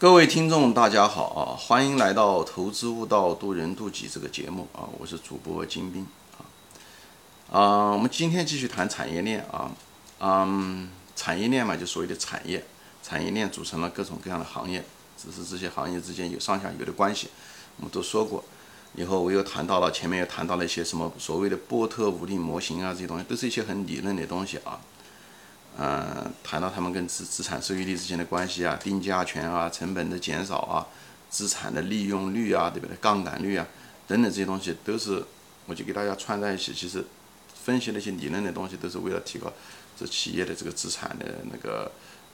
各位听众，大家好啊！欢迎来到《投资悟道，渡人渡己》这个节目啊！我是主播金兵啊啊！我们今天继续谈产业链啊，嗯，产业链嘛，就所谓的产业，产业链组成了各种各样的行业，只是这些行业之间有上下游的关系。我们都说过，以后我又谈到了前面又谈到了一些什么所谓的波特五力模型啊，这些东西都是一些很理论的东西啊。嗯，谈到他们跟资资产收益率之间的关系啊，定价权啊，成本的减少啊，资产的利用率啊，对不对？杠杆率啊，等等这些东西都是，我就给大家串在一起。其实分析那些理论的东西，都是为了提高这企业的这个资产的那个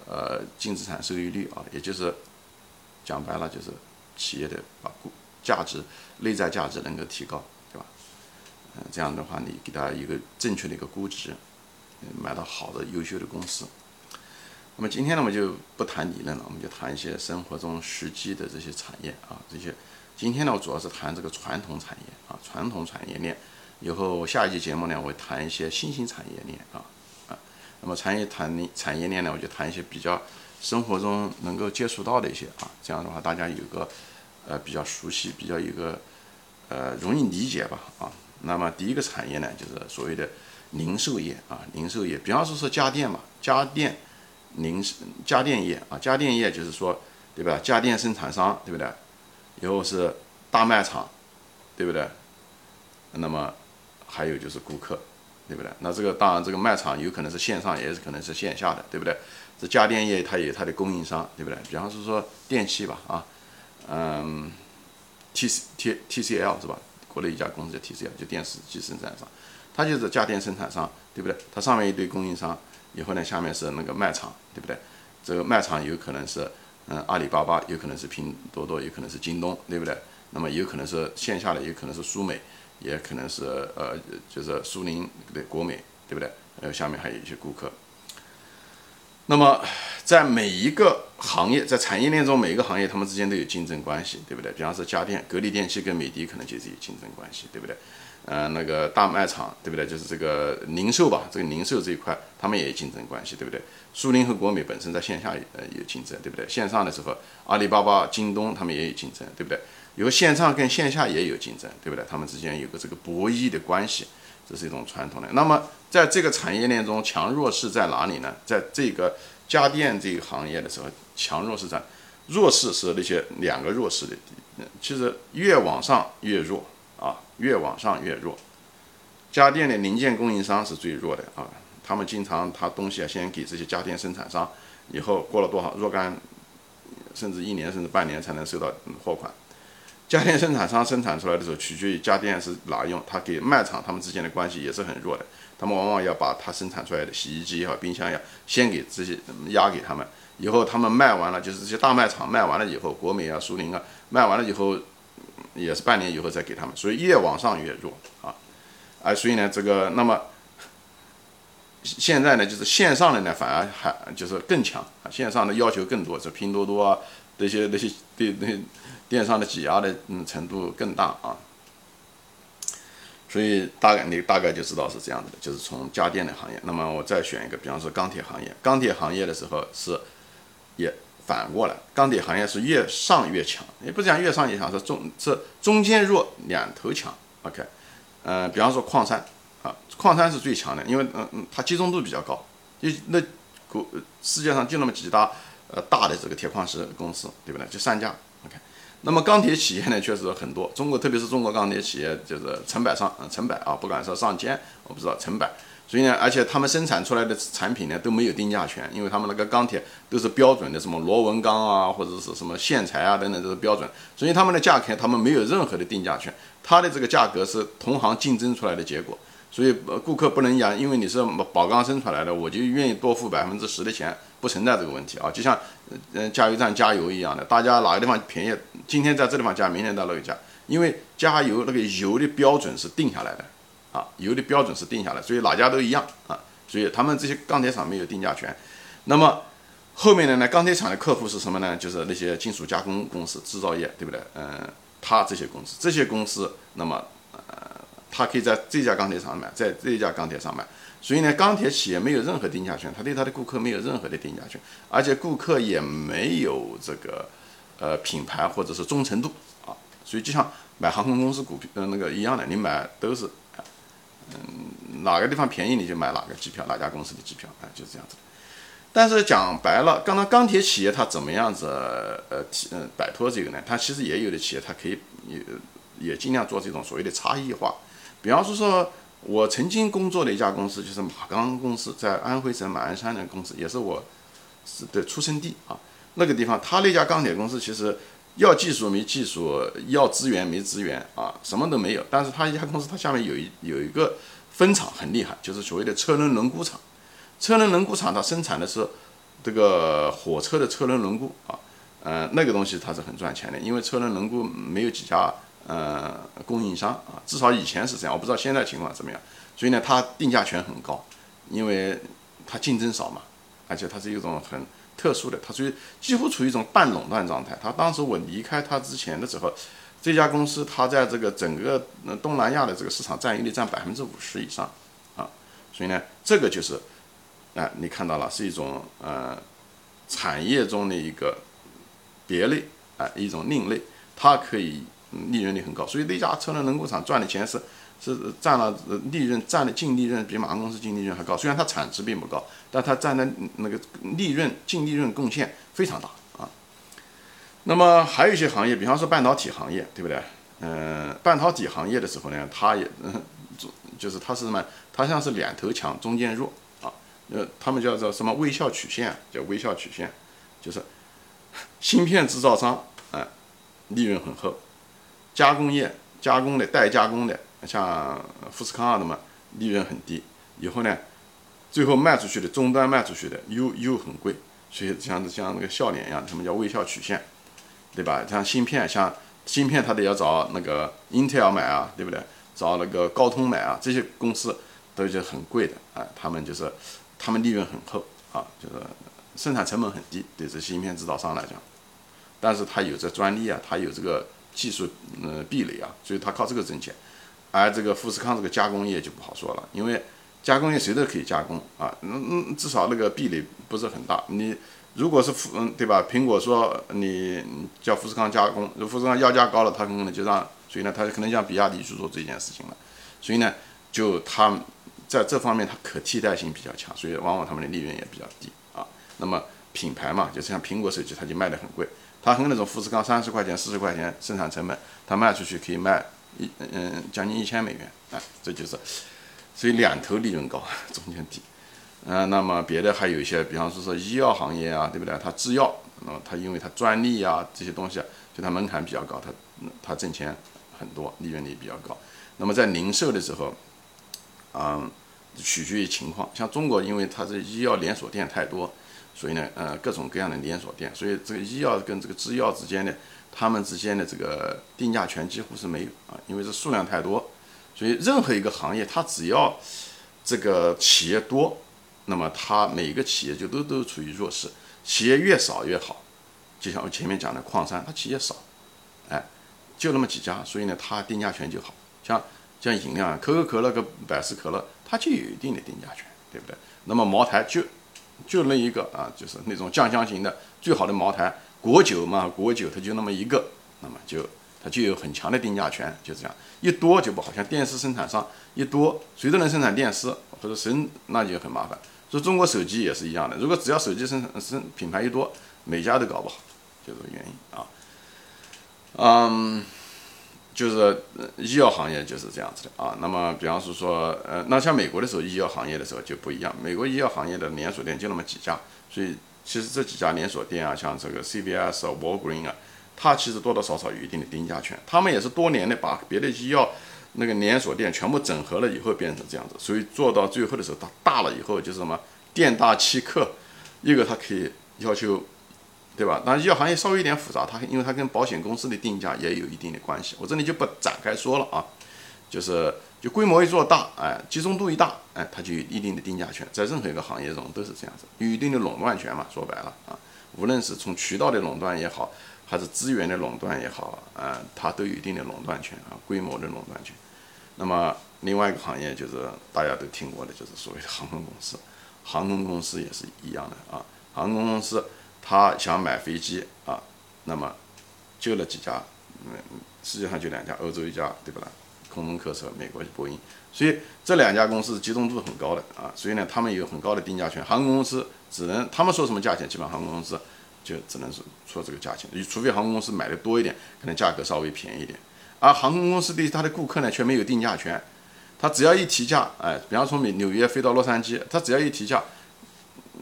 呃净资产收益率啊，也就是讲白了就是企业的把估价值内在价值能够提高，对吧？嗯，这样的话你给大家一个正确的一个估值。买到好的、优秀的公司。那么今天呢，我们就不谈理论了，我们就谈一些生活中实际的这些产业啊。这些今天呢，我主要是谈这个传统产业啊，传统产业链。以后下一期节目呢，我会谈一些新兴产业链啊啊。那么产业谈产业链呢，我就谈一些比较生活中能够接触到的一些啊。这样的话，大家有个呃比较熟悉、比较一个呃容易理解吧啊。那么第一个产业呢，就是所谓的。零售业啊，零售业，比方说说家电嘛，家电零家电业啊，家电业就是说，对吧？家电生产商，对不对？以后是大卖场，对不对？那么还有就是顾客，对不对？那这个当然，这个卖场有可能是线上，也是可能是线下的，对不对？这家电业它有它的供应商，对不对？比方说说电器吧，啊，嗯，T T T C L 是吧？国内一家公司叫 T C L，就电视机生产商。它就是家电生产商，对不对？它上面一堆供应商，以后呢，下面是那个卖场，对不对？这个卖场有可能是，嗯，阿里巴巴，有可能是拼多多，有可能是京东，对不对？那么有可能是线下的，有可能是苏美，也可能是呃，就是苏宁对国美，对不对？呃，下面还有一些顾客。那么在每一个行业，在产业链中，每一个行业他们之间都有竞争关系，对不对？比方说家电，格力电器跟美的可能就是有竞争关系，对不对？呃，那个大卖场，对不对？就是这个零售吧，这个零售这一块，他们也有竞争关系，对不对？苏宁和国美本身在线下呃有竞争，对不对？线上的时候，阿里巴巴、京东他们也有竞争，对不对？有线上跟线下也有竞争，对不对？他们之间有个这个博弈的关系，这是一种传统的。那么在这个产业链中，强弱势在哪里呢？在这个家电这个行业的时候，强弱势在弱势是那些两个弱势的，其实越往上越弱。越往上越弱。家电的零件供应商是最弱的啊，他们经常他东西啊先给这些家电生产商，以后过了多少若干，甚至一年甚至半年才能收到货款。家电生产商生产出来的时候，取决于家电是哪用，他给卖场他们之间的关系也是很弱的。他们往往要把他生产出来的洗衣机也好、冰箱也好，先给这些压给他们，以后他们卖完了，就是这些大卖场卖完了以后，国美啊、苏宁啊卖完了以后。也是半年以后再给他们，所以越往上越弱啊，啊，所以呢，这个那么现在呢，就是线上的呢，反而还就是更强啊，线上的要求更多，这拼多多啊，那些那些对那电商的挤压的嗯程度更大啊，所以大概你大概就知道是这样子的，就是从家电的行业，那么我再选一个，比方说钢铁行业，钢铁行业的时候是也。反过来，钢铁行业是越上越强，也不是讲越上越强，是中是中间弱，两头强。OK，嗯，比方说矿山啊，矿山是最强的，因为嗯嗯，它集中度比较高，就那国世界上就那么几大呃大的这个铁矿石公司，对不对？就三家。OK，那么钢铁企业呢，确实很多，中国特别是中国钢铁企业就是成百上成百啊，不敢说上千，我不知道成百。所以呢，而且他们生产出来的产品呢都没有定价权，因为他们那个钢铁都是标准的，什么螺纹钢啊，或者是什么线材啊等等，这是标准。所以他们的价格他们没有任何的定价权，它的这个价格是同行竞争出来的结果。所以顾客不能讲，因为你是宝钢生出来的，我就愿意多付百分之十的钱，不存在这个问题啊。就像嗯加油站加油一样的，大家哪个地方便宜，今天在这地方加，明天到那个加，因为加油那个油的标准是定下来的。啊，油的标准是定下来，所以哪家都一样啊，所以他们这些钢铁厂没有定价权。那么后面的呢，钢铁厂的客户是什么呢？就是那些金属加工公司、制造业，对不对？嗯，他这些公司，这些公司，那么呃，他可以在这家钢铁厂买，在这家钢铁厂买。所以呢，钢铁企业没有任何定价权，他对他的顾客没有任何的定价权，而且顾客也没有这个呃品牌或者是忠诚度啊。所以就像买航空公司股票呃那个一样的，你买都是嗯哪个地方便宜你就买哪个机票，哪家公司的机票啊，就是这样子。但是讲白了，刚刚钢铁企业它怎么样子呃呃摆脱这个呢？它其实也有的企业它可以也也尽量做这种所谓的差异化，比方说说。我曾经工作的一家公司就是马钢公司，在安徽省马鞍山的公司，也是我是的出生地啊。那个地方，他那家钢铁公司其实要技术没技术，要资源没资源啊，什么都没有。但是他一家公司，它下面有一有一个分厂很厉害，就是所谓的车轮轮毂厂。车轮轮毂厂它生产的是这个火车的车轮轮毂啊，呃，那个东西它是很赚钱的，因为车轮轮毂没有几家。呃，供应商啊，至少以前是这样，我不知道现在情况怎么样。所以呢，它定价权很高，因为它竞争少嘛，而且它是一种很特殊的，它属于几乎处于一种半垄断状态。它当时我离开它之前的时候，这家公司它在这个整个东南亚的这个市场占有率占百分之五十以上啊，所以呢，这个就是，啊，你看到了是一种呃产业中的一个别类啊，一种另类，它可以。利润率很高，所以那家车轮轮工厂赚的钱是是占了利润占的净利润比马航公司净利润还高。虽然它产值并不高，但它占的那个利润净利润贡献非常大啊。那么还有一些行业，比方说半导体行业，对不对？嗯，半导体行业的时候呢，它也嗯，就是它是什么？它像是两头强，中间弱啊。呃，他们叫做什么微笑曲线？叫微笑曲线，就是芯片制造商啊，利润很厚。加工业加工的代加工的，像富士康啊的嘛，利润很低。以后呢，最后卖出去的终端卖出去的又又很贵，所以像像那个笑脸一样，什么叫微笑曲线，对吧？像芯片，像芯片，它得要找那个 Intel 买啊，对不对？找那个高通买啊，这些公司都是很贵的啊。他们就是他们利润很厚啊，就是生产成本很低，对这芯片制造商来讲，但是它有这专利啊，它有这个。技术嗯壁垒啊，所以他靠这个挣钱，而这个富士康这个加工业就不好说了，因为加工业谁都可以加工啊，嗯嗯，至少那个壁垒不是很大。你如果是富嗯对吧？苹果说你叫富士康加工，如富士康要价高了，他可能就让，所以呢，他可能让比亚迪去做这件事情了。所以呢，就他在这方面他可替代性比较强，所以往往他们的利润也比较低啊。那么品牌嘛，就像苹果手机，它就卖得很贵。它和那种富士康三十块钱、四十块钱生产成本，它卖出去可以卖一嗯将近一千美元啊，这就是，所以两头利润高，中间低，嗯，那么别的还有一些，比方说说医药行业啊，对不对？它制药，那么它因为它专利啊这些东西啊，就它门槛比较高，它它挣钱很多，利润率比较高。那么在零售的时候，嗯，取决于情况，像中国，因为它这医药连锁店太多。所以呢，呃，各种各样的连锁店，所以这个医药跟这个制药之间的，他们之间的这个定价权几乎是没有啊，因为这数量太多，所以任何一个行业，它只要这个企业多，那么它每个企业就都都处于弱势，企业越少越好。就像我前面讲的矿山，它企业少，哎，就那么几家，所以呢，它定价权就好。像像饮料啊，可口可乐跟百事可乐，它就有一定的定价权，对不对？那么茅台就。就那一个啊，就是那种酱香型的最好的茅台，国酒嘛，国酒它就那么一个，那么就它就有很强的定价权，就这样一多就不好，像电视生产商一多，谁都能生产电视，或者谁那就很麻烦。说中国手机也是一样的，如果只要手机生产生品牌一多，每家都搞不好，就这个原因啊，嗯。就是医药行业就是这样子的啊。那么，比方说说，呃，那像美国的时候，医药行业的时候就不一样。美国医药行业的连锁店就那么几家，所以其实这几家连锁店啊，像这个 CVS 啊、Walgreen 啊，它其实多多少少有一定的定价权。他们也是多年的把别的医药那个连锁店全部整合了以后变成这样子，所以做到最后的时候，它大了以后就是什么店大欺客，一个它可以要求。对吧？当然医药行业稍微有点复杂，它因为它跟保险公司的定价也有一定的关系，我这里就不展开说了啊。就是就规模一做大，哎，集中度一大，哎，它就有一定的定价权，在任何一个行业中都是这样子，有一定的垄断权嘛。说白了啊，无论是从渠道的垄断也好，还是资源的垄断也好，啊，它都有一定的垄断权啊，规模的垄断权。那么另外一个行业就是大家都听过的，就是所谓的航空公司，航空公司也是一样的啊，航空公司。他想买飞机啊，那么就那几家，嗯，世界上就两家，欧洲一家，对不啦？空中客车，美国波音，所以这两家公司集中度很高的啊，所以呢，他们有很高的定价权。航空公司只能他们说什么价钱，基本上航空公司就只能是说这个价钱，除非航空公司买的多一点，可能价格稍微便宜一点。而航空公司对他的顾客呢，却没有定价权。他只要一提价，哎，比方说美纽约飞到洛杉矶，他只要一提价，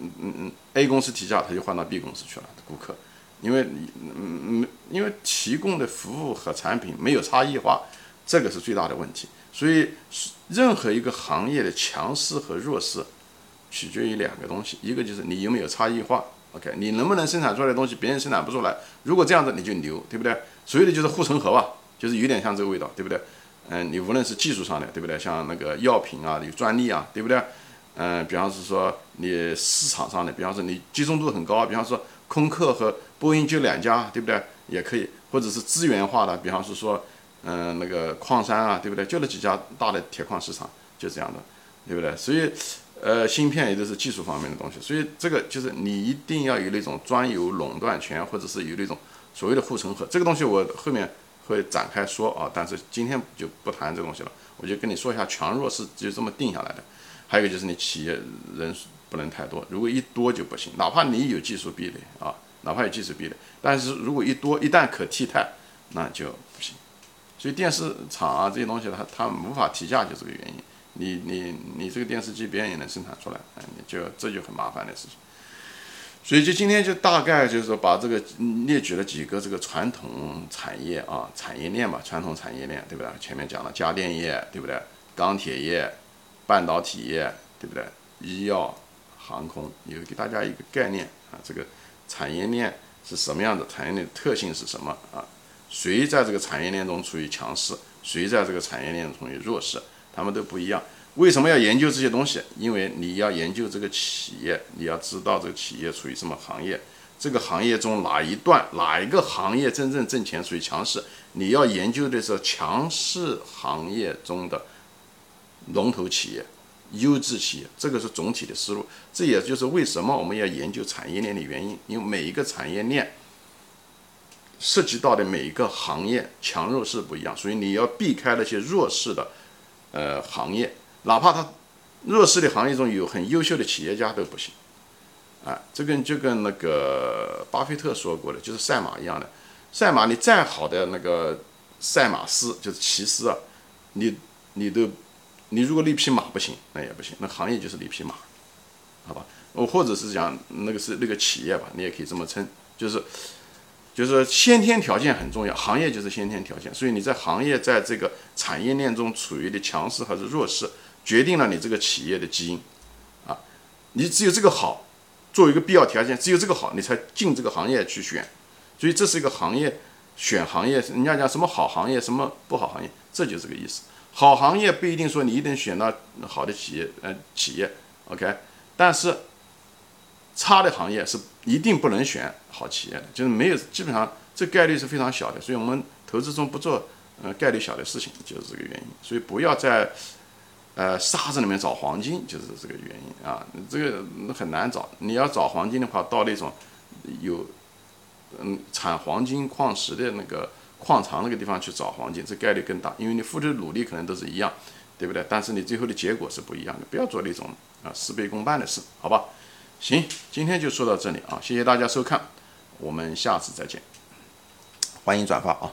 嗯嗯嗯，A 公司提价，他就换到 B 公司去了。顾客，因为嗯嗯，因为提供的服务和产品没有差异化。这个是最大的问题，所以任何一个行业的强势和弱势，取决于两个东西，一个就是你有没有差异化，OK，你能不能生产出来的东西别人生产不出来，如果这样子你就牛，对不对？所谓的就是护城河吧，就是有点像这个味道，对不对？嗯，你无论是技术上的，对不对？像那个药品啊，有专利啊，对不对？嗯，比方是说你市场上的，比方说你集中度很高，比方说空客和波音就两家，对不对？也可以，或者是资源化的，比方是说。嗯，那个矿山啊，对不对？就那几家大的铁矿市场，就这样的，对不对？所以，呃，芯片也就是技术方面的东西，所以这个就是你一定要有那种专有垄断权，或者是有那种所谓的护城河。这个东西我后面会展开说啊，但是今天就不谈这个东西了，我就跟你说一下强弱是就这么定下来的。还有一个就是你企业人数不能太多，如果一多就不行，哪怕你有技术壁垒啊，哪怕有技术壁垒，但是如果一多，一旦可替代，那就不行。所以电视厂啊这些东西，它它无法提价，就这个原因。你你你这个电视机别人也能生产出来，哎，你就这就很麻烦的事情。所以就今天就大概就是说把这个列举了几个这个传统产业啊产业链吧，传统产业链对不对？前面讲了家电业对不对？钢铁业、半导体业对不对？医药、航空，有给大家一个概念啊，这个产业链是什么样的？产业链特性是什么啊？谁在这个产业链中处于强势，谁在这个产业链中处于弱势，他们都不一样。为什么要研究这些东西？因为你要研究这个企业，你要知道这个企业处于什么行业，这个行业中哪一段、哪一个行业真正挣钱、属于强势，你要研究的是强势行业中的龙头企业、优质企业，这个是总体的思路。这也就是为什么我们要研究产业链的原因，因为每一个产业链。涉及到的每一个行业强弱势不一样，所以你要避开那些弱势的，呃，行业，哪怕它弱势的行业中有很优秀的企业家都不行，啊，这跟就跟那个巴菲特说过的，就是赛马一样的，赛马你再好的那个赛马师就是骑师啊，你你都你如果那匹马不行，那也不行，那行业就是那匹马，好吧？我或者是讲那个是那个企业吧，你也可以这么称，就是。就是先天条件很重要，行业就是先天条件，所以你在行业在这个产业链中处于的强势还是弱势，决定了你这个企业的基因，啊，你只有这个好，作为一个必要条件，只有这个好，你才进这个行业去选，所以这是一个行业选行业，人家讲什么好行业，什么不好行业，这就这个意思。好行业不一定说你一定选到好的企业，呃，企业，OK，但是。差的行业是一定不能选好企业的，就是没有，基本上这概率是非常小的，所以我们投资中不做呃概率小的事情，就是这个原因。所以不要在呃沙子里面找黄金，就是这个原因啊。这个很难找，你要找黄金的话，到那种有嗯产黄金矿石的那个矿场那个地方去找黄金，这概率更大，因为你付出的努力可能都是一样，对不对？但是你最后的结果是不一样的，不要做那种啊事倍功半的事，好吧？行，今天就说到这里啊，谢谢大家收看，我们下次再见，欢迎转发啊。